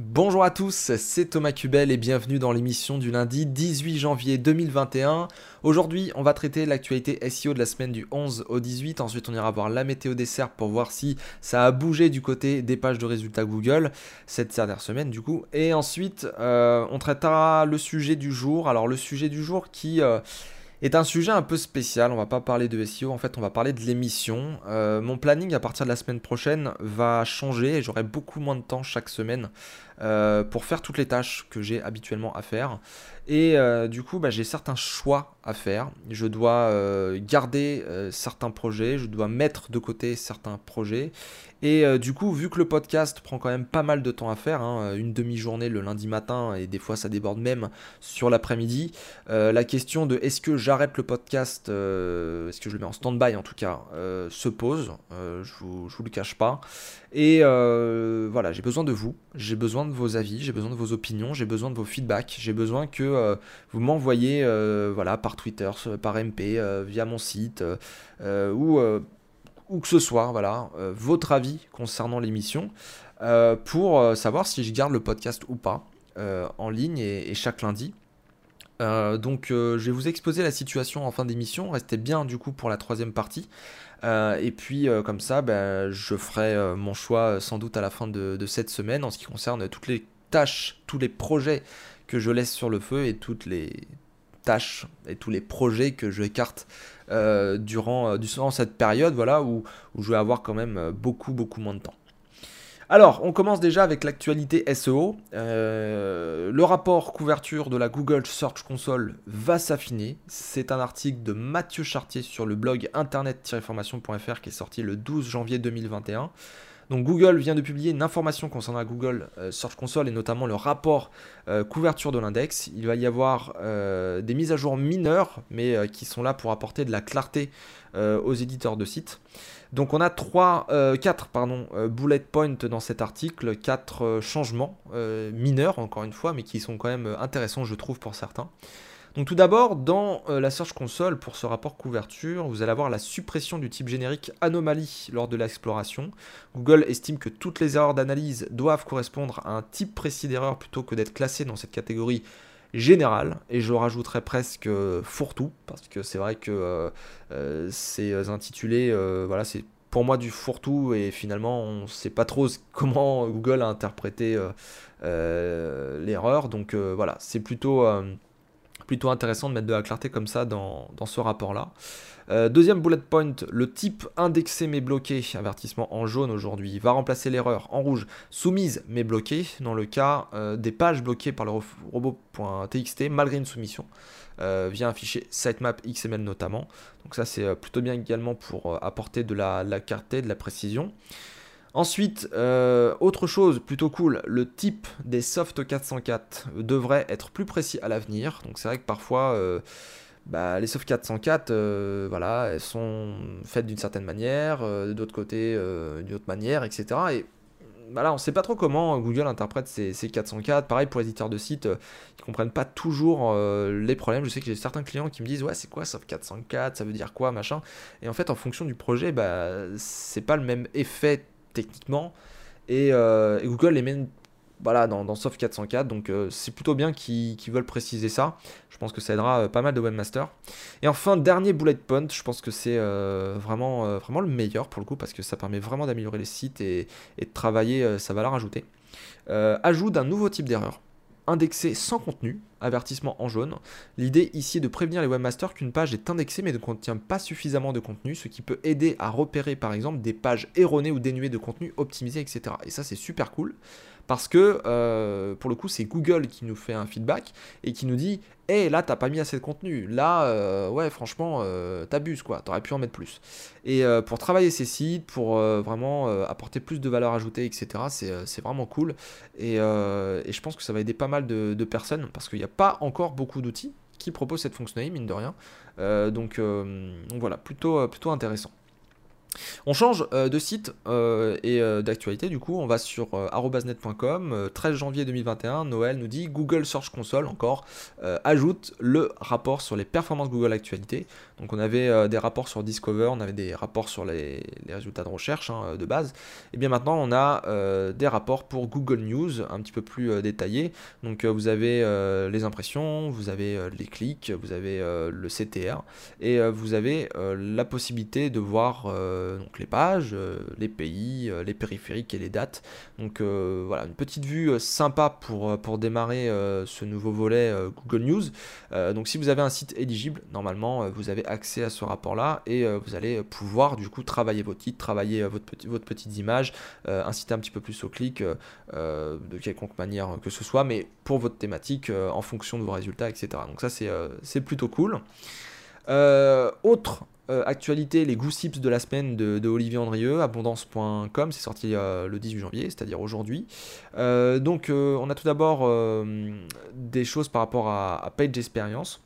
Bonjour à tous, c'est Thomas Cubel et bienvenue dans l'émission du lundi 18 janvier 2021. Aujourd'hui, on va traiter l'actualité SEO de la semaine du 11 au 18. Ensuite, on ira voir la météo des serres pour voir si ça a bougé du côté des pages de résultats Google cette dernière semaine du coup. Et ensuite, euh, on traitera le sujet du jour. Alors le sujet du jour qui... Euh, est un sujet un peu spécial. On va pas parler de SEO, en fait, on va parler de l'émission. Euh, mon planning à partir de la semaine prochaine va changer et j'aurai beaucoup moins de temps chaque semaine euh, pour faire toutes les tâches que j'ai habituellement à faire. Et euh, du coup, bah, j'ai certains choix à faire. Je dois garder certains projets, je dois mettre de côté certains projets. Et du coup, vu que le podcast prend quand même pas mal de temps à faire, hein, une demi-journée le lundi matin et des fois ça déborde même sur l'après-midi, la question de est-ce que j'arrête le podcast, est-ce que je le mets en stand-by en tout cas, se pose. je, vous, vous le cache pas. Et euh, voilà, j'ai besoin de vous, j'ai besoin vos avis, j'ai besoin de vos opinions, j'ai besoin de vos feedbacks, j'ai besoin que euh, vous m'envoyez euh, voilà, par Twitter, par MP, via mon site, ou où que ce soit, voilà, votre avis concernant l'émission, pour savoir si je garde le podcast ou pas en ligne et chaque lundi. Euh, donc euh, je vais vous exposer la situation en fin d'émission, restez bien du coup pour la troisième partie. Euh, et puis comme ça, ben, je ferai mon choix sans doute à la fin de, cette semaine en ce qui concerne toutes les tâches, tous les projets que je laisse sur le feu et toutes les tâches et tous les projets que je écarte durant, durant, cette période voilà, où je vais avoir quand même beaucoup beaucoup moins de temps. Alors, on commence déjà avec l'actualité SEO. Euh, le rapport couverture de la Google Search Console va s'affiner. C'est un article de Mathieu Chartier sur le blog internet-formation.fr qui est sorti le 12 janvier 2021. Donc Google vient de publier une information concernant la Google euh, Search Console et notamment le rapport euh, couverture de l'index. Il va y avoir des mises à jour mineures, mais qui sont là pour apporter de la clarté aux éditeurs de sites. Donc on a 3, 4 euh, pardon, euh, bullet points dans cet article, 4 euh, changements mineurs encore une fois, mais qui sont quand même intéressants je trouve pour certains. Donc tout d'abord, dans la Search Console, pour ce rapport couverture, vous allez avoir la suppression du type générique anomalie lors de l'exploration. Google estime que toutes les erreurs d'analyse doivent correspondre à un type précis d'erreur plutôt que d'être classées dans cette catégorie général, et je rajouterais presque fourre-tout, parce que c'est vrai que euh, euh, intitulé, euh, voilà, c'est pour moi du fourre-tout, et finalement on ne sait pas trop comment Google a interprété l'erreur, donc voilà, c'est plutôt, plutôt intéressant de mettre de la clarté comme ça dans, ce rapport-là. Euh, deuxième bullet point, le type indexé mais bloqué, avertissement en jaune aujourd'hui, va remplacer l'erreur en rouge soumise mais bloquée dans le cas euh, des pages bloquées par le robot.txt malgré une soumission euh, via un fichier sitemap XML notamment. Donc ça c'est plutôt bien également pour apporter de la clarté, de la précision. Ensuite, autre chose plutôt cool, le type des soft 404 devrait être plus précis à l'avenir. Donc c'est vrai que parfois bah, les Soft 404, euh, voilà, elles sont faites d'une certaine manière, euh, d'autre côté euh, d'une autre manière, etc. Et voilà, on ne sait pas trop comment Google interprète ces, 404. Pareil pour les éditeurs de sites, ils comprennent pas toujours les problèmes. Je sais que j'ai certains clients qui me disent ouais c'est quoi Soft 404, ça veut dire quoi machin. Et en fait en fonction du projet, bah c'est pas le même effet techniquement. Et, et Google les met voilà, dans, dans Soft 404. Donc euh, c'est plutôt bien qu'ils veulent préciser ça. Je pense que ça aidera euh, pas mal de webmasters. Et enfin, dernier bullet point, je pense que c'est euh, vraiment, vraiment le meilleur pour le coup parce que ça permet vraiment d'améliorer les sites et, et, de travailler sa valeur ajoutée. ajout d'un nouveau type d'erreur indexé sans contenu, avertissement en jaune. L'idée ici est de prévenir les webmasters qu'une page est indexée mais ne contient pas suffisamment de contenu, ce qui peut aider à repérer par exemple des pages erronées ou dénuées de contenu optimisé, etc. Et ça c'est super cool parce que euh, pour le coup c'est Google qui nous fait un feedback et qui nous dit hé hey, là t'as pas mis assez de contenu. Là euh, ouais franchement euh, t'abuses quoi. T'aurais pu en mettre plus et pour travailler ces sites pour vraiment apporter plus de valeur ajoutée etc c'est vraiment cool. Et, je pense que ça va aider pas mal de, personnes parce qu'il n'y a pas encore beaucoup d'outils qui proposent cette fonctionnalité mine de rien. Donc, voilà plutôt intéressant On change euh, de site euh, et euh, d'actualité, du coup, on va sur arobasnet.com, 13 janvier 2021, Noël nous dit Google Search Console, encore, ajoute le rapport sur les performances Google Actualité. Donc on avait des rapports sur Discover, on avait des rapports sur les, résultats de recherche hein, de base. Et bien maintenant, on a des rapports pour Google News, un petit peu plus détaillés. Donc vous avez les impressions, vous avez les clics, vous avez le CTR, et vous avez la possibilité de voir euh, donc les pages, euh, les pays, euh, les périphériques et les dates. Donc voilà, une petite vue sympa pour, pour démarrer ce nouveau volet Google News. donc si vous avez un site éligible, normalement vous avez accès à ce rapport-là et vous allez pouvoir du coup travailler vos titres, travailler votre, petit, votre petite image, inciter un petit peu plus au clic de quelconque manière que ce soit, mais pour votre thématique en fonction de vos résultats, etc. Donc ça c'est plutôt cool. autre euh, actualité, les goosips de la semaine de, Olivier Andrieux, abondance.com, c'est sorti euh, le 18 janvier, c'est-à-dire aujourd'hui. Euh, donc on a tout d'abord des choses par rapport à, à Page Experience.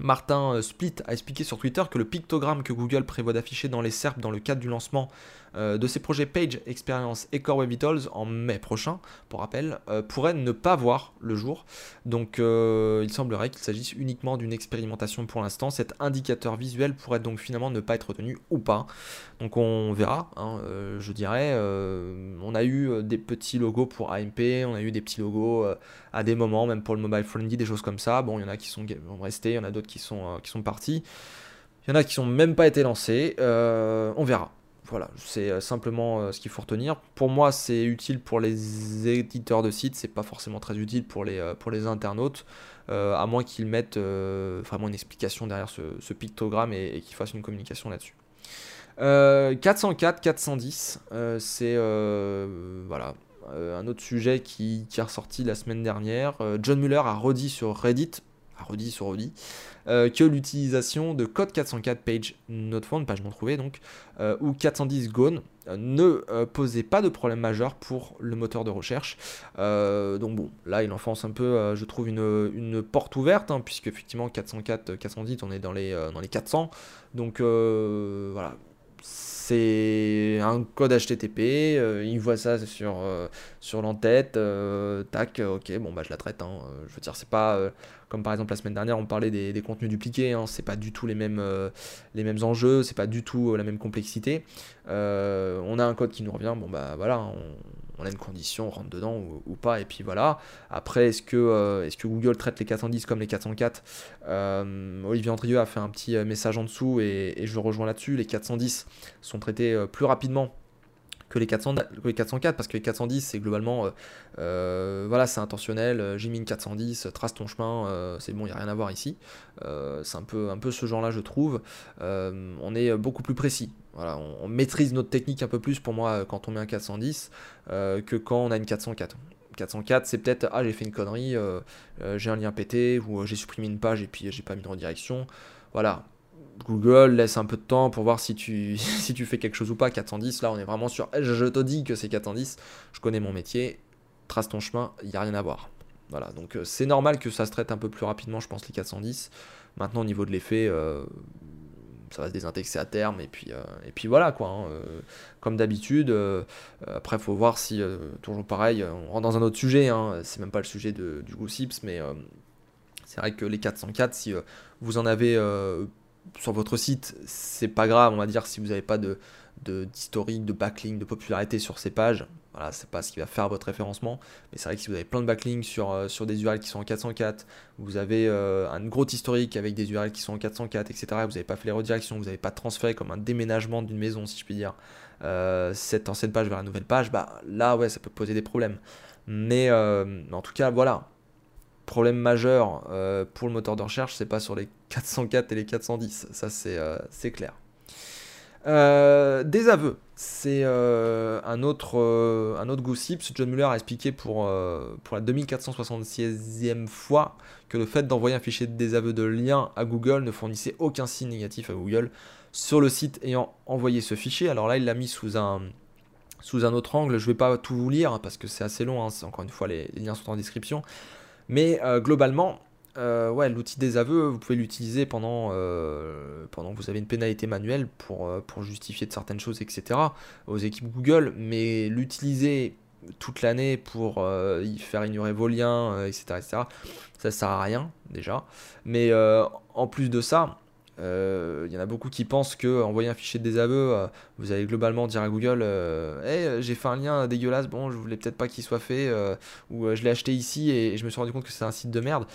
Martin Split a expliqué sur Twitter que le pictogramme que Google prévoit d'afficher dans les SERP dans le cadre du lancement euh, de ces projets Page Experience et Core Web Vitals en mai prochain, pour rappel, euh, pourrait ne pas voir le jour. Donc euh, il semblerait qu'il s'agisse uniquement d'une expérimentation pour l'instant. Cet indicateur visuel pourrait donc finalement ne pas être tenu ou pas. Donc on verra, hein, je dirais. on a eu des petits logos pour AMP, on a eu des petits logos à des moments, même pour le mobile friendly, des choses comme ça. Bon, il y en a qui sont restés, il y en a d'autres qui sont, qui sont partis. Il y en a qui sont même pas été lancés. on verra. Voilà, c'est euh, simplement euh, ce qu'il faut retenir. Pour moi, c'est utile pour les éditeurs de sites, c'est pas forcément très utile pour les, euh, internautes, à moins qu'ils mettent vraiment une explication derrière ce, pictogramme et, qu'ils fassent une communication là-dessus. 404, 410, c'est voilà, un autre sujet qui, qui, est ressorti la semaine dernière. John Muller a redit sur Reddit, redit sur redit, euh, que l'utilisation de code 404 page not found, page non trouvée donc, euh, ou 410 gone euh, ne posait pas de problème majeur pour le moteur de recherche. donc bon, là il enfonce un peu, je trouve, une, porte ouverte, hein, puisque effectivement 404, 410, on est dans les, dans les 400. Donc voilà, c'est un code HTTP, il voit ça sur, sur l'entête, tac, ok, bon bah je la traite, hein, je veux dire, c'est pas comme par exemple la semaine dernière, on parlait des, contenus dupliqués, hein, c'est pas du tout les mêmes, euh, les mêmes enjeux, c'est pas du tout euh, la même complexité. Euh, on a un code qui nous revient, bon bah voilà, on, a une condition, on rentre dedans ou, pas, et puis voilà. Après, est-ce que, est que Google traite les 410 comme les 404 Olivier Andrieux a fait un petit message en dessous et, et je rejoins là-dessus. Les 410 sont traités plus rapidement que les, 400, les 404 parce que les 410 c'est globalement euh, euh, voilà c'est intentionnel euh, Jimmy 410 trace ton chemin c'est bon il n'y a rien à voir ici. C'est un peu, un peu ce genre là je trouve. On est beaucoup plus précis. Voilà, on, maîtrise notre technique un peu plus pour moi quand on met un 410 que quand on a une 404 404 c'est peut-être ah j'ai fait une connerie j'ai un lien pété ou j'ai supprimé une page et puis j'ai pas mis de redirection. Voilà Google laisse un peu de temps pour voir si tu, si tu fais quelque chose ou pas. 410, là on est vraiment sur je te dis que c'est 410, je connais mon métier, trace ton chemin, il n'y a rien à voir. Voilà, donc euh, c'est normal que ça se traite un peu plus rapidement, je pense, les 410. Maintenant, au niveau de l'effet, euh, ça va se désindexer à terme, et puis, euh, et puis voilà, quoi. Hein, comme d'habitude, après, faut voir si, toujours pareil, on rentre dans un autre sujet, hein, c'est même pas le sujet de, du GoSips, mais c'est vrai que les 404, si vous en avez sur votre site, c'est pas grave, on va dire, si vous n'avez pas de d'historique, de, backlink, de popularité sur ces pages. Voilà, c'est pas ce qui va faire votre référencement. Mais c'est vrai que si vous avez plein de backlinks sur, euh, sur des URL qui sont en 404, vous avez euh, un gros historique avec des URL qui sont en 404, etc. Vous n'avez pas fait les redirections, vous n'avez pas transféré comme un déménagement d'une maison, si je puis dire, euh, cette ancienne page vers la nouvelle page, bah là, ouais, ça peut poser des problèmes. Mais en tout cas, voilà, problème majeur euh, pour le moteur de recherche, c'est pas sur les 404 et les 410, ça c'est euh, clair. Euh, des aveux, c'est un autre, un autre gossip. John Muller a expliqué pour, pour la 2476e fois que le fait d'envoyer un fichier de désaveu de lien à Google ne fournissait aucun signe négatif à Google sur le site ayant envoyé ce fichier. Alors là, il l'a mis sous un, sous un autre angle. Je vais pas tout vous lire parce que c'est assez long. Hein. Encore une fois, les liens sont en description. Mais euh, globalement, euh, ouais, l'outil des aveux, vous pouvez l'utiliser pendant, euh, pendant que vous avez une pénalité manuelle pour, pour justifier de certaines choses, etc. aux équipes Google, mais l'utiliser toute l'année pour y faire ignorer vos liens, etc., etc., ça sert à rien déjà. Mais en plus de ça, il y en a beaucoup qui pensent que envoyer un fichier de désaveu, vous allez globalement dire à Google hey, j'ai fait un lien dégueulasse, bon, je voulais peut-être pas qu'il soit fait, ou je l'ai acheté ici et je me suis rendu compte que c'est un site de merde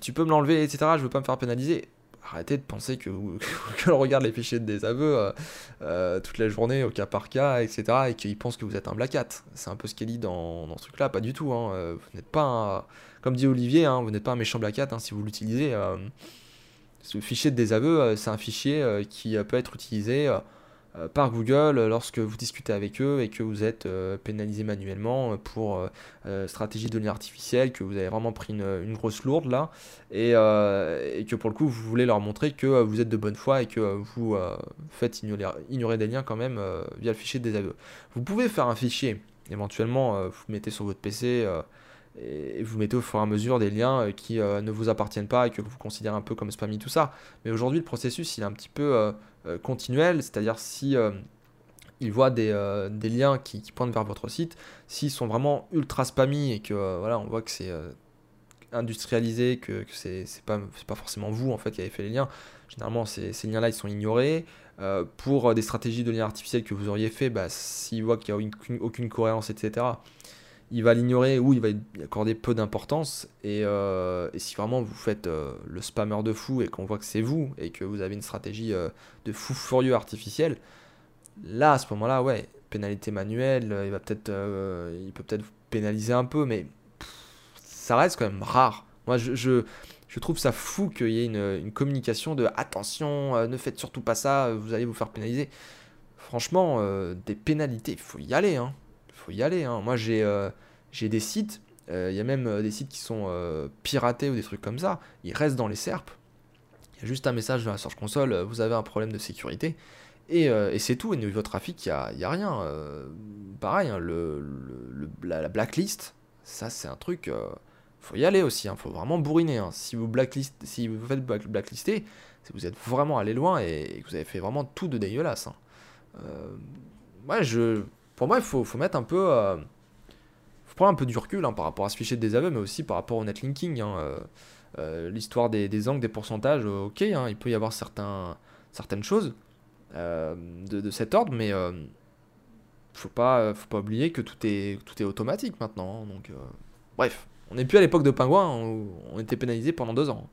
tu peux me l'enlever, etc. Je veux pas me faire pénaliser. Arrêtez de penser que, l'on regarde les fichiers de désaveu euh, euh, toute la journée, au cas par cas, etc. et qu'ils pensent que vous êtes un black hat. C'est un peu ce qu'il dit dans, dans ce truc-là, pas du tout. Hein. Euh, vous n'êtes pas, un, comme dit Olivier, hein, vous n'êtes pas un méchant black hat hein, si vous l'utilisez. Ce fichier de désaveu, c'est un fichier qui peut être utilisé euh, par Google lorsque vous discutez avec eux et que vous êtes euh, pénalisé manuellement pour euh, stratégie de lien artificielle, que vous avez vraiment pris une, grosse lourde là, et, et, que pour le coup vous voulez leur montrer que vous êtes de bonne foi et que vous faites ignorer, des liens quand même via le fichier des aveux. Vous pouvez faire un fichier, éventuellement vous mettez sur votre PC et vous mettez au fur et à mesure des liens qui ne vous appartiennent pas et que vous considérez un peu comme spammy, tout ça. Mais aujourd'hui, le processus, il est un petit peu euh, continuel, c'est-à-dire si euh, il voit des, euh, liens qui, pointent vers votre site, s'ils sont vraiment ultra spammy et que voilà, on voit que c'est industrialisé, que, que c'est pas, forcément vous en fait qui avez fait les liens. Généralement, ces, liens-là, ils sont ignorés. pour des stratégies de liens artificiels que vous auriez fait, bah, s'il voit qu'il n'y a aucune, cohérence, etc., il va l'ignorer ou il va y accorder peu d'importance. Et, euh, si vraiment vous faites euh, le spammer de fou et qu'on voit que c'est vous et que vous avez une stratégie euh, de fou furieux artificiel, là à ce moment-là, ouais, pénalité manuelle, il va peut-être, il peut peut-être vous pénaliser un peu, mais ça reste quand même rare. Moi, je, je, trouve ça fou qu'il y ait une, communication de attention, ne faites surtout pas ça, vous allez vous faire pénaliser. Franchement, des pénalités, il faut y aller. Hein faut y aller. Hein. Moi, j'ai euh, j'ai des sites, euh, il y a même euh, des sites qui sont piratés ou des trucs comme ça. Ils restent dans les SERP. Il y a juste un message dans la Search Console, vous avez un problème de sécurité. Et, et c'est tout. Et niveau trafic, il n'y a, a, rien. pareil, hein, le, la, blacklist, ça, c'est un truc. faut y aller aussi. Il hein. faut vraiment bourriner. Si, vous blacklist, si vous faites blacklister, vous êtes vraiment allé loin et, que vous avez fait vraiment tout de dégueulasse. ouais, je pour moi, il faut, mettre un peu. Euh, prendre un peu du recul hein, par rapport à ce fichier de désaveu, mais aussi par rapport au netlinking. Hein, euh, euh, L'histoire des, angles, des pourcentages, ok, hein, il peut y avoir certaines choses de, cet ordre, mais faut pas, faut pas oublier que tout est, automatique maintenant. donc, bref, on n'est plus à l'époque de Pingouin où on était pénalisé pendant deux ans.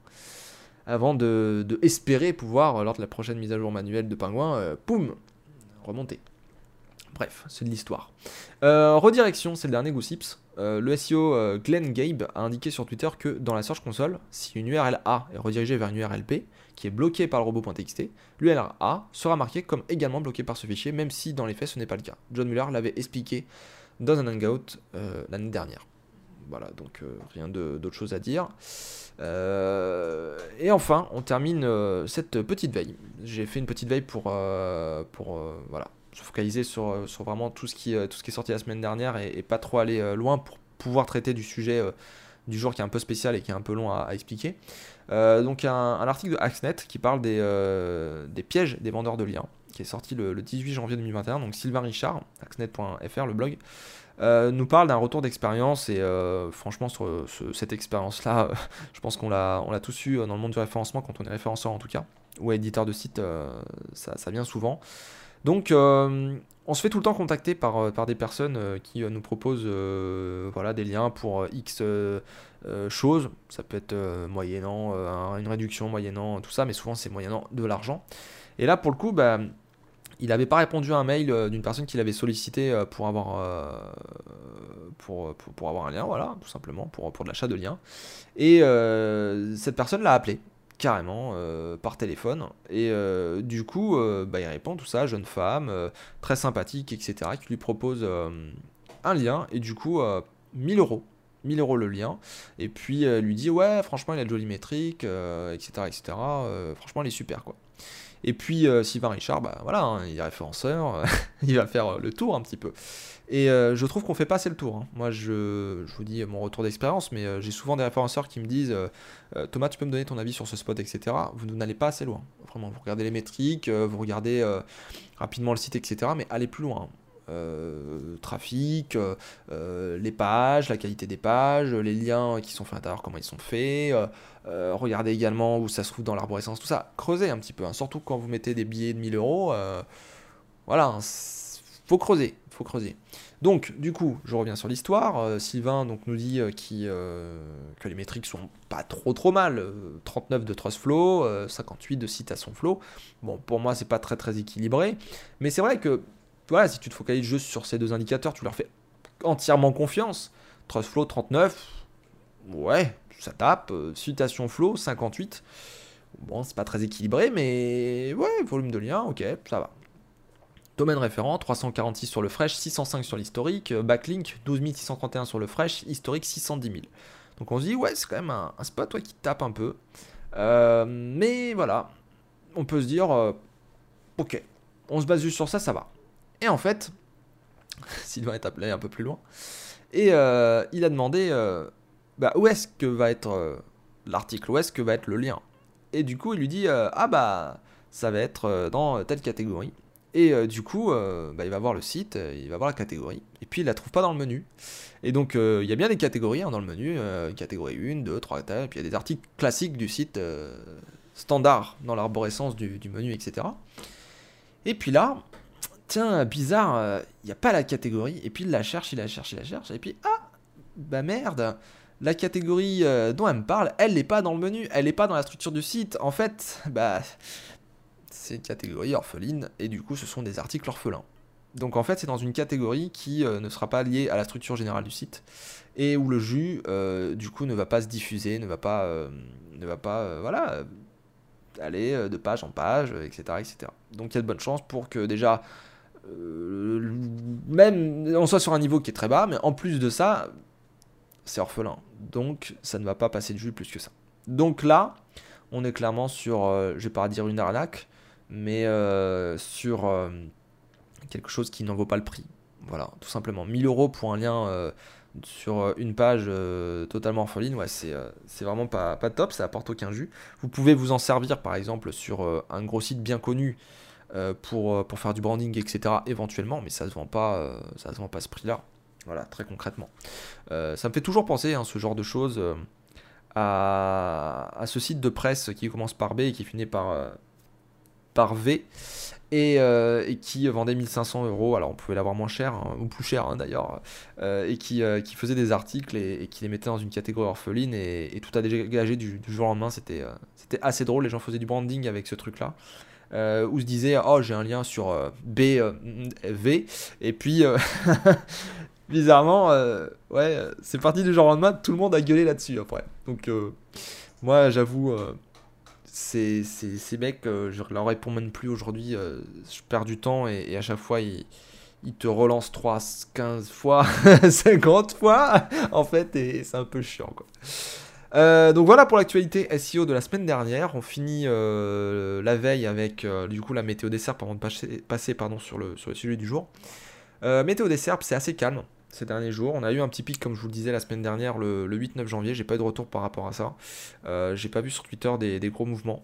Avant de, espérer pouvoir, lors de la prochaine mise à jour manuelle de Pingouin, poum, remonter. Bref, c'est de l'histoire. Euh, redirection, c'est le dernier Goosips. Euh, le SEO euh, Glenn Gabe a indiqué sur Twitter que dans la Search Console, si une URL A est redirigée vers une URL P, qui est bloquée par le robot.txt, l'URL A sera marquée comme également bloquée par ce fichier, même si dans les faits ce n'est pas le cas. John Muller l'avait expliqué dans un hangout l'année dernière. Voilà, donc rien d'autre chose à dire. et enfin, on termine cette petite veille. J'ai fait une petite veille pour voilà, se focaliser sur, euh, sur vraiment tout ce, qui, euh, tout ce qui est sorti la semaine dernière et, pas trop aller euh, loin pour pouvoir traiter du sujet du jour qui est un peu spécial et qui est un peu long à, expliquer. donc un, article de Axnet qui parle des, des, pièges des vendeurs de liens, qui est sorti le, 18 janvier 2021. Donc Sylvain Richard, axnet.fr, le blog, nous parle d'un retour d'expérience et franchement sur cette expérience-là, je pense qu'on l'a, on l'a tous eu dans le monde du référencement quand on est référenceur en tout cas, ou éditeur de site, ça, ça, vient souvent. Donc, euh, on se fait tout le temps contacter par, euh, par des personnes euh, qui nous proposent voilà, des liens pour X choses. Ça peut être moyennant une réduction, moyennant tout ça, mais souvent c'est moyennant de l'argent. Et là, pour le coup, bah, il n'avait pas répondu à un mail d'une personne qui l'avait sollicité pour avoir, pour, pour, avoir un lien, voilà, tout simplement, pour, pour de l'achat de liens. Et cette personne l'a appelé carrément euh, par téléphone. Et euh, du coup, euh, bah, il répond tout ça, jeune femme, très sympathique, etc., qui lui propose un lien, et du coup, 1000 euros. 1000 euros le lien, et puis lui dit ouais franchement il a de jolies métriques, etc. etc. franchement il est super quoi. Et puis Sylvain Richard, bah voilà, hein, il est référenceur, il va faire le tour un petit peu. Et je trouve qu'on fait pas assez le tour. Hein. Moi, je, je, vous dis mon retour d'expérience, mais j'ai souvent des référenceurs qui me disent Thomas, tu peux me donner ton avis sur ce spot, etc. Vous n'allez pas assez loin. Vraiment, vous regardez les métriques, vous regardez rapidement le site, etc. Mais allez plus loin. Euh, trafic, euh, euh, les pages, la qualité des pages, les liens qui sont faits à l'intérieur, comment ils sont faits. regardez également où ça se trouve dans l'arborescence, tout ça. Creusez un petit peu, hein. surtout quand vous mettez des billets de 1000 euros. voilà, hein, faut creuser, faut creuser. Donc, du coup, je reviens sur l'histoire. Sylvain donc, nous dit que les métriques sont pas trop trop mal. 39 de Trustflow, 58 de citation flow. Bon, pour moi, c'est pas très très équilibré. Mais c'est vrai que voilà, si tu te focalises juste sur ces deux indicateurs, tu leur fais entièrement confiance. Trust Flow 39, ouais, ça tape. Euh, citation Flow 58, bon, c'est pas très équilibré, mais ouais, volume de lien, ok, ça va. Domaine référent, 346 sur le fresh, 605 sur l'historique, euh, backlink, 12631 sur le fresh, historique 610 000. Donc on se dit, ouais, c'est quand même un, spot qui tape un peu. Euh, mais voilà, on peut se dire, ok, on se base juste sur ça, ça va. Et en fait, Sylvain est appelé un peu plus loin. Et euh, il a demandé euh, bah, où est-ce que va être euh, l'article, où est-ce que va être le lien? Et du coup, il lui dit Ah bah, ça va être dans telle catégorie. Et du coup, bah, il va voir le site, il va voir la catégorie, et puis il la trouve pas dans le menu. Et donc, il y a bien des catégories hein, dans le menu catégorie 1, 2, 3, et puis il y a des articles classiques du site standard dans l'arborescence du, menu, etc. Et puis là, tiens, bizarre, il euh, n'y a pas la catégorie. Et puis il la cherche, il la cherche, il la cherche. Et puis, ah, bah merde, la catégorie euh, dont elle me parle, elle n'est pas dans le menu, elle n'est pas dans la structure du site. En fait, bah, c'est une catégorie orpheline, et du coup, ce sont des articles orphelins. Donc en fait, c'est dans une catégorie qui euh, ne sera pas liée à la structure générale du site, et où le jus, du coup, ne va pas se diffuser, ne va pas, ne va pas, voilà, aller de page en page, etc., etc. Donc il y a de bonnes chances pour que déjà euh, même on soit sur un niveau qui est très bas, mais en plus de ça, c'est orphelin. Donc ça ne va pas passer de jus plus que ça. Donc là, on est clairement sur, euh, je vais pas dire une arnaque, mais euh, sur quelque chose qui n'en vaut pas le prix. Voilà, tout simplement. 1000 euros pour un lien sur une page totalement orpheline, ouais, c'est vraiment pas, pas top, ça apporte aucun jus. Vous pouvez vous en servir par exemple sur un gros site bien connu euh, pour, euh, pour faire du branding, etc. éventuellement, mais ça se vend pas, euh, ça se vend pas ce prix-là. Voilà, très concrètement. ça me fait toujours penser, hein, ce genre de choses, à, à, ce site de presse qui commence par B et qui finit par, par V. Et, et, qui vendait 1500 euros, alors on pouvait l'avoir moins cher, hein, ou plus cher hein, d'ailleurs, et qui, qui, faisait des articles et, qui les mettait dans une catégorie orpheline, et, tout a dégagé du, du jour au lendemain, c'était assez drôle, les gens faisaient du branding avec ce truc-là euh, où se disait oh j'ai un lien sur euh, BV euh, et puis bizarrement ouais c'est parti du genre au lendemain tout le monde a gueulé là-dessus après donc moi j'avoue ces, ces, ces, mecs je leur réponds même plus aujourd'hui je perds du temps et, à chaque fois ils il te relance 3, 15 fois, 50 fois, en fait, et c'est un peu chiant, quoi. Euh, donc voilà pour l'actualité SEO de la semaine dernière. On finit euh, la veille avec euh, du coup la météo des serpes avant de passer, pardon, sur, le, sur le sujet du jour. météo des serpes, c'est assez calme ces derniers jours. On a eu un petit pic, comme je vous le disais la semaine dernière, le, 8-9 janvier. J'ai pas eu de retour par rapport à ça. J'ai pas vu sur Twitter des, gros mouvements.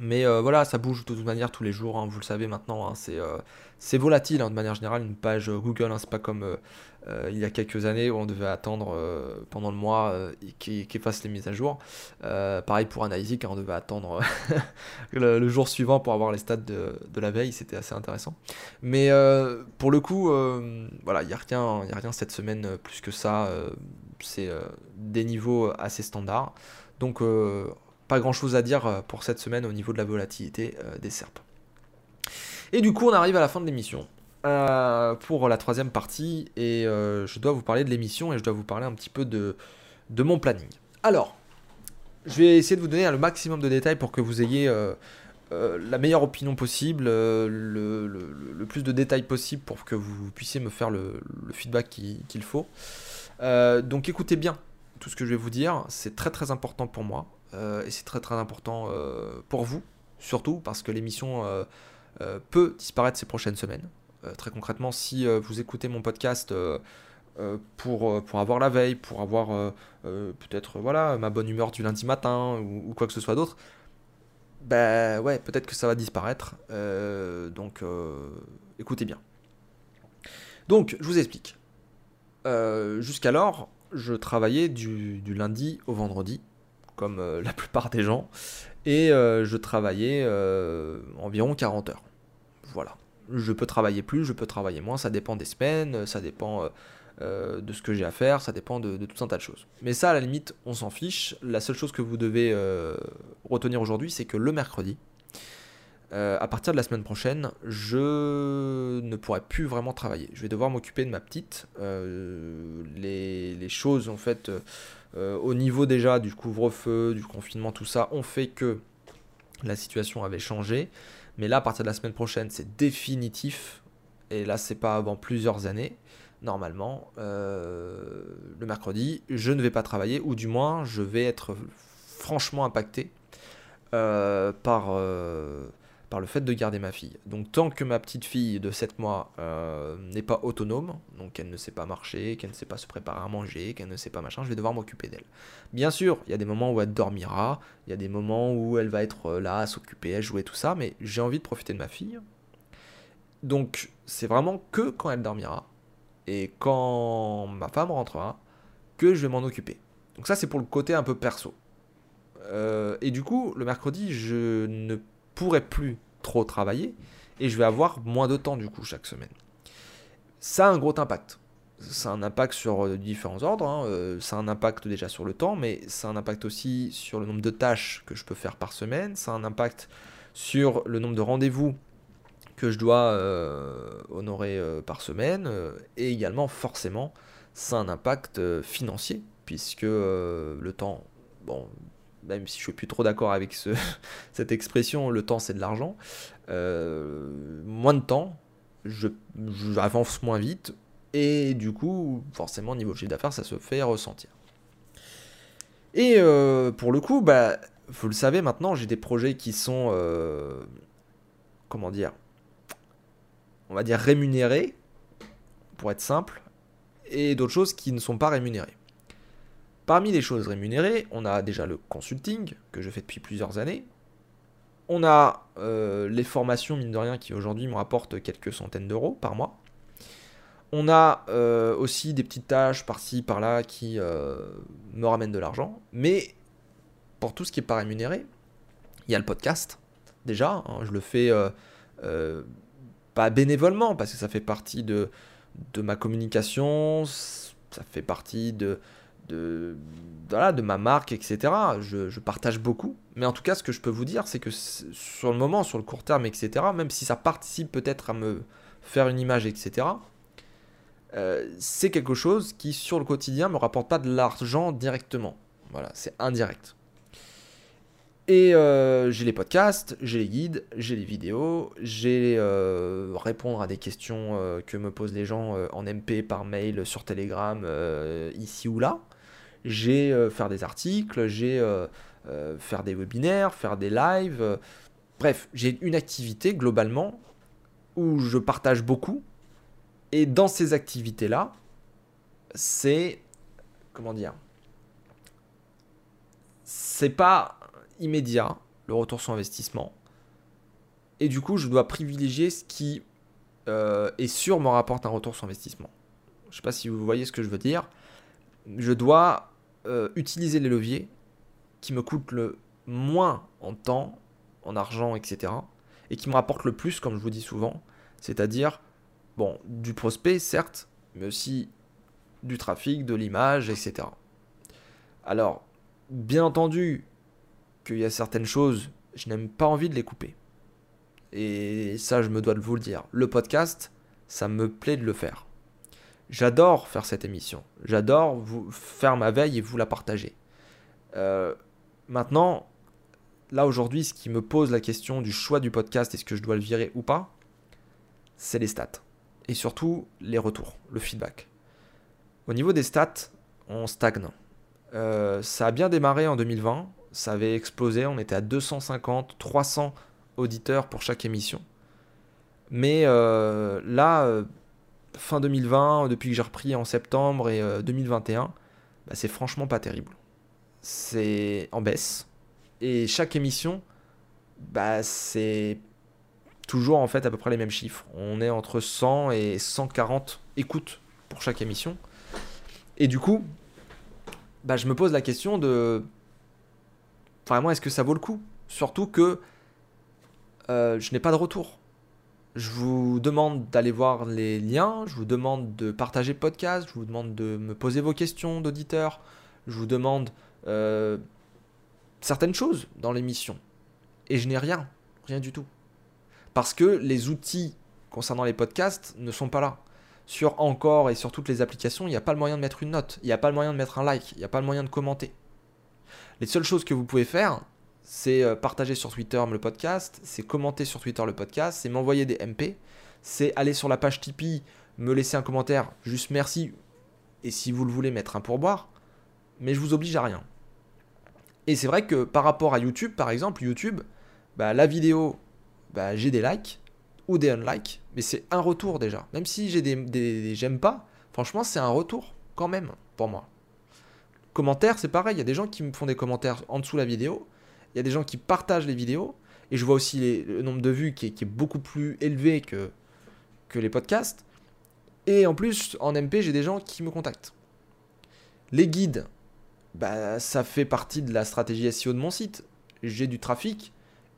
Mais voilà, ça bouge de toute manière tous les jours, hein, vous le savez maintenant. Hein, c'est volatile hein, de manière générale. Une page Google, c'est pas comme euh, il y a quelques années où on devait attendre euh, pendant le mois euh, qu'il fasse les mises à jour. pareil pour Analytics, on devait attendre le, jour suivant pour avoir les stats de, la veille, c'était assez intéressant. Mais pour le coup, voilà, il n'y a, rien, a rien cette semaine plus que ça. c'est des niveaux assez standards. Donc pas grand chose à dire pour cette semaine au niveau de la volatilité des SERP. Et du coup, on arrive à la fin de l'émission. Euh, pour la troisième partie et euh, je dois vous parler de l'émission et je dois vous parler un petit peu de, mon planning. Alors, je vais essayer de vous donner le maximum de détails pour que vous ayez euh, la meilleure opinion possible, le, plus de détails possible pour que vous puissiez me faire le, feedback qu'il faut. donc écoutez bien tout ce que je vais vous dire, c'est très très important pour moi et c'est très très important pour vous surtout parce que l'émission peut disparaître ces prochaines semaines. très concrètement, si vous écoutez mon podcast pour, pour avoir la veille, pour avoir peut-être voilà ma bonne humeur du lundi matin ou, quoi que ce soit d'autre, ben ouais, peut-être que ça va disparaître. donc écoutez bien. Donc, je vous explique. Euh, jusqu'alors, je travaillais du, lundi au vendredi, comme euh, la plupart des gens, et euh, je travaillais environ 40 heures. Voilà. Je peux travailler plus, je peux travailler moins, ça dépend des semaines, ça dépend de ce que j'ai à faire, ça dépend de, tout un tas de choses. Mais ça, à la limite, on s'en fiche. La seule chose que vous devez retenir aujourd'hui, c'est que le mercredi, euh, à partir de la semaine prochaine, je ne pourrai plus vraiment travailler. Je vais devoir m'occuper de ma petite. Euh, les, choses, en fait, euh, au niveau déjà du couvre-feu, du confinement, tout ça, ont fait que la situation avait changé. Mais là, à partir de la semaine prochaine, c'est définitif. Et là, c'est pas avant plusieurs années. Normalement, le mercredi, je ne vais pas travailler, ou du moins, je vais être franchement impacté par par le fait de garder ma fille. Donc tant que ma petite fille de 7 mois euh, n'est pas autonome, donc qu'elle ne sait pas marcher, qu'elle ne sait pas se préparer à manger, qu'elle ne sait pas machin, je vais devoir m'occuper d'elle. Bien sûr, il y a des moments où elle dormira, il y a des moments où elle va être euh, là à s'occuper, à jouer, tout ça, mais j'ai envie de profiter de ma fille. Donc c'est vraiment que quand elle dormira et quand ma femme rentrera que je vais m'en occuper. Donc ça c'est pour le côté un peu perso. Euh, et du coup, le mercredi, je ne pourrai plus trop travailler et je vais avoir moins de temps du coup chaque semaine. Ça a un gros impact. Ça a un impact sur euh, différents ordres. Hein. Euh, ça a un impact déjà sur le temps, mais ça a un impact aussi sur le nombre de tâches que je peux faire par semaine. Ça a un impact sur le nombre de rendez-vous que je dois euh, honorer par semaine. et également, forcément, ça a un impact financier, puisque le temps, bon, même si je suis plus trop d'accord avec ce, cette expression, le temps c'est de l'argent, euh, moins de temps, je, j'avance moins vite, et du coup, forcément, au niveau chiffre d'affaires, ça se fait ressentir. Et euh, pour le coup, bah, vous le savez maintenant, j'ai des projets qui sont, euh, comment dire, on va dire rémunérés, pour être simple, et d'autres choses qui ne sont pas rémunérées. Parmi les choses rémunérées, on a déjà le consulting, que je fais depuis plusieurs années. On a euh, les formations, mine de rien, qui aujourd'hui me rapportent quelques centaines d'euros par mois. On a euh, aussi des petites tâches par-ci, par-là qui euh, me ramènent de l'argent. Mais pour tout ce qui n'est pas rémunéré, il y a le podcast. Déjà, hein, je le fais pas bénévolement, parce que ça fait partie de, de ma communication, ça fait partie de, de, ma marque, etc. Je, partage beaucoup. Mais en tout cas, ce que je peux vous dire, c'est que sur le moment, sur le court terme, etc., même si ça participe peut-être à me faire une image, etc., euh, c'est quelque chose qui, sur le quotidien, me rapporte pas de l'argent directement. Voilà, c'est indirect. Et euh, j'ai les podcasts, j'ai les guides, j'ai les vidéos, j'ai euh, répondre à des questions que me posent les gens en MP, par mail, sur Telegram, ici ou là j'ai euh, faire des articles, j'ai euh, euh, faire des webinaires, faire des lives. bref, j'ai une activité globalement où je partage beaucoup. Et dans ces activités-là, c'est comment dire C'est pas immédiat le retour sur investissement. Et du coup, je dois privilégier ce qui est sûr me rapporte un retour sur investissement. Je sais pas si vous voyez ce que je veux dire. Je dois euh, utiliser les leviers qui me coûtent le moins en temps, en argent, etc. Et qui me rapportent le plus, comme je vous dis souvent, c'est-à-dire, bon, du prospect, certes, mais aussi du trafic, de l'image, etc. Alors, bien entendu qu'il y a certaines choses, je n'aime pas envie de les couper. Et ça, je me dois de vous le dire. Le podcast, ça me plaît de le faire. J'adore faire cette émission. J'adore vous faire ma veille et vous la partager. Euh, maintenant, là aujourd'hui, ce qui me pose la question du choix du podcast, est-ce que je dois le virer ou pas, c'est les stats. Et surtout les retours, le feedback. Au niveau des stats, on stagne. Euh, ça a bien démarré en 2020, ça avait explosé, on était à 250, 300 auditeurs pour chaque émission. Mais euh, là, fin 2020, depuis que j'ai repris en septembre et 2021, bah, c'est franchement pas terrible. C'est en baisse. Et chaque émission, bah, c'est toujours en fait à peu près les mêmes chiffres. On est entre 100 et 140 écoutes pour chaque émission. Et du coup, bah, je me pose la question de vraiment est-ce que ça vaut le coup? Surtout que euh, je n'ai pas de retour. Je vous demande d'aller voir les liens, je vous demande de partager le podcast, je vous demande de me poser vos questions d'auditeurs, je vous demande euh, certaines choses dans l'émission. Et je n'ai rien, rien du tout. Parce que les outils concernant les podcasts ne sont pas là. Sur Encore et sur toutes les applications, il n'y a pas le moyen de mettre une note, il n'y a pas le moyen de mettre un like, il n'y a pas le moyen de commenter. Les seules choses que vous pouvez faire, c'est euh, partager sur Twitter le podcast, c'est commenter sur Twitter le podcast, c'est m'envoyer des MP, c'est aller sur la page Tipeee, me laisser un commentaire, juste merci, et si vous le voulez, mettre un pourboire, mais je vous oblige à rien. Et c'est vrai que par rapport à YouTube, par exemple, YouTube, bah, la vidéo, bah, j'ai des likes ou des unlikes, mais c'est un retour déjà. Même si j'ai des, j'aime pas, franchement, c'est un retour quand même pour moi. Commentaires, c'est pareil, il y a des gens qui me font des commentaires en dessous de la vidéo, il y a des gens qui partagent les vidéos, et je vois aussi le nombre de vues qui est, beaucoup plus élevé que, les podcasts. Et en plus, en MP, j'ai des gens qui me contactent. Les guides, bah, ça fait partie de la stratégie SEO de mon site. J'ai du trafic,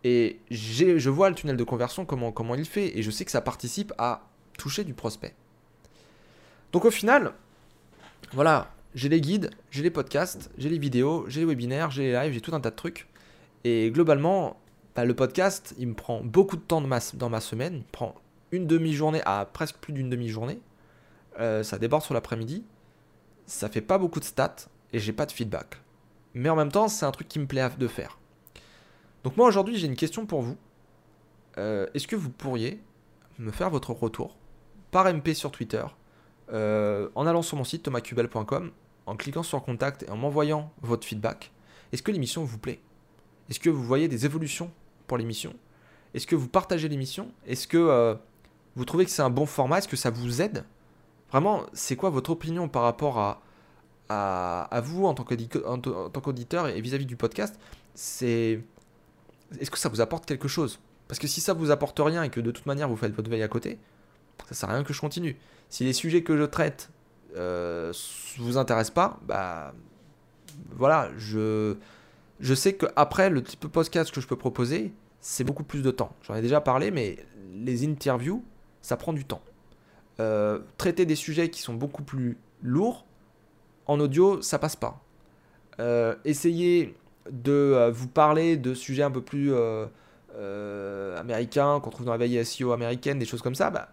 et je vois le tunnel de conversion, comment, comment il fait, et je sais que ça participe à toucher du prospect. Donc au final, voilà, j'ai les guides, j'ai les podcasts, j'ai les vidéos, j'ai les webinaires, j'ai les lives, j'ai tout un tas de trucs. Et globalement, bah, le podcast, il me prend beaucoup de temps dans ma semaine, il prend une demi-journée à presque plus d'une demi-journée. Euh, ça déborde sur l'après-midi. Ça fait pas beaucoup de stats et j'ai pas de feedback. Mais en même temps, c'est un truc qui me plaît de faire. Donc moi aujourd'hui j'ai une question pour vous. Euh, est-ce que vous pourriez me faire votre retour par MP sur Twitter euh, en allant sur mon site thomascubel.com, en cliquant sur contact et en m'envoyant votre feedback? Est-ce que l'émission vous plaît? Est-ce que vous voyez des évolutions pour l'émission? Est-ce que vous partagez l'émission? Est-ce que euh, vous trouvez que c'est un bon format? Est-ce que ça vous aide? Vraiment, c'est quoi votre opinion par rapport à, vous en tant qu'auditeur et vis-à-vis -vis du podcast? C'est est-ce que ça vous apporte quelque chose? Parce que si ça vous apporte rien et que de toute manière vous faites votre veille à côté, ça sert à rien que je continue. Si les sujets que je traite euh, vous intéressent pas, bah voilà, je, je sais qu'après le type de podcast que je peux proposer, c'est beaucoup plus de temps. J'en ai déjà parlé, mais les interviews, ça prend du temps. Euh, traiter des sujets qui sont beaucoup plus lourds, en audio, ça passe pas. Euh, essayer de euh, vous parler de sujets un peu plus euh, américains qu'on trouve dans la veille SEO américaine, des choses comme ça, bah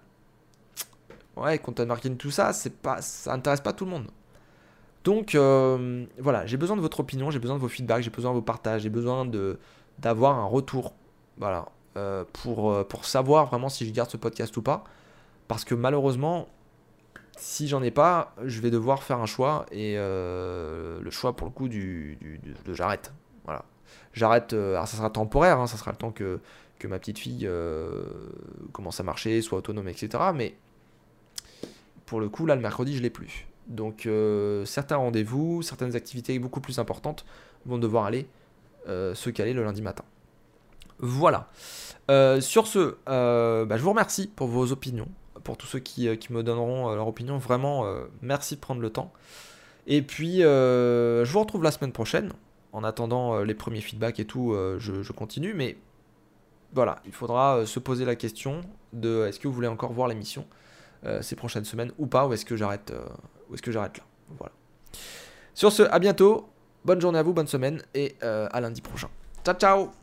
ouais, content marketing, tout ça, c'est pas, ça intéresse pas tout le monde. Donc voilà, j'ai besoin de votre opinion, j'ai besoin de vos feedbacks, j'ai besoin de vos partages, j'ai besoin d'avoir un retour, voilà, pour, pour savoir vraiment si je garde ce podcast ou pas. Parce que malheureusement, si j'en ai pas, je vais devoir faire un choix et le choix pour le coup du, de j'arrête. Voilà. J'arrête, euh, alors ça sera temporaire, hein, ça sera le temps que, que ma petite fille euh, commence à marcher, soit autonome, etc. Mais pour le coup, là, le mercredi, je l'ai plus. Donc euh, certains rendez-vous, certaines activités beaucoup plus importantes vont devoir aller se caler le lundi matin. Voilà. sur ce, bah, je vous remercie pour vos opinions, pour tous ceux qui, me donneront leur opinion. Vraiment, merci de prendre le temps. Et puis, je vous retrouve la semaine prochaine en attendant euh, les premiers feedbacks et tout, euh, je, continue. Mais voilà, il faudra euh, se poser la question de est-ce que vous voulez encore voir l'émission? Ces prochaines semaines ou pas, ou est-ce que j'arrête est-ce que j'arrête là. Voilà. Sur ce, à bientôt. Bonne journée à vous, bonne semaine et à lundi prochain. Ciao ciao